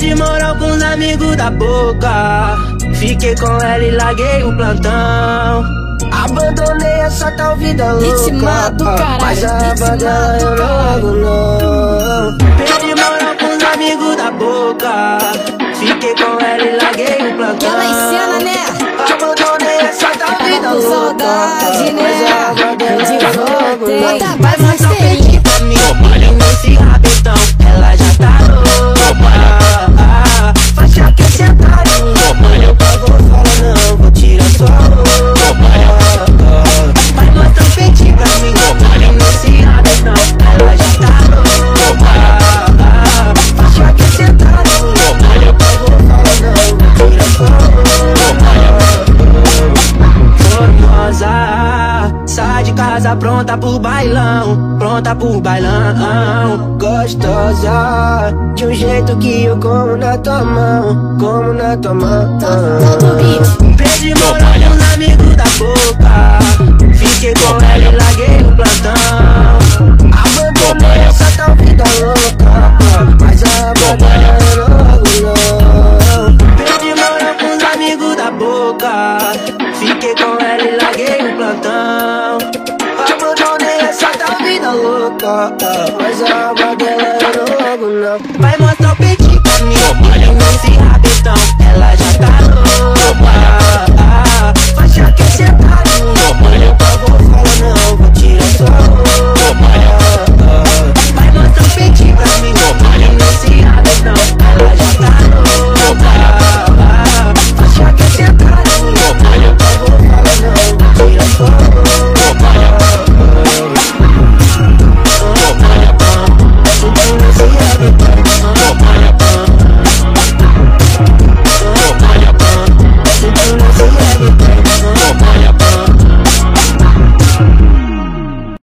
Perdi moral com os amigos da boca. Fiquei com ela e larguei o plantão. Abandonei essa tal vida louca. Ritmado, caralho, Mas a abandona eu logo não. Perdi moral com os amigos da boca. Fiquei com ela e larguei o plantão. Ela encena, né? Abandonei essa tal vida louca. saudade, né? Mas a abandona De eu logo não. De casa pronta pro bailão, pronta pro bailão. Gostosa, de um jeito que eu como na tua mão, como na tua mão. Perdi moral com os amigos da boca, fiquei com ela e larguei o plantão. Abandonei essa tal vida louca, mas abandona eu logo não. Perdi amigos da boca, fiquei com ela e larguei o plantão. Abandonei essa tal vida louca, mas abandona eu logo não. Vai mostrar o peitinho pra mim, nesse rabetão, ela já Todo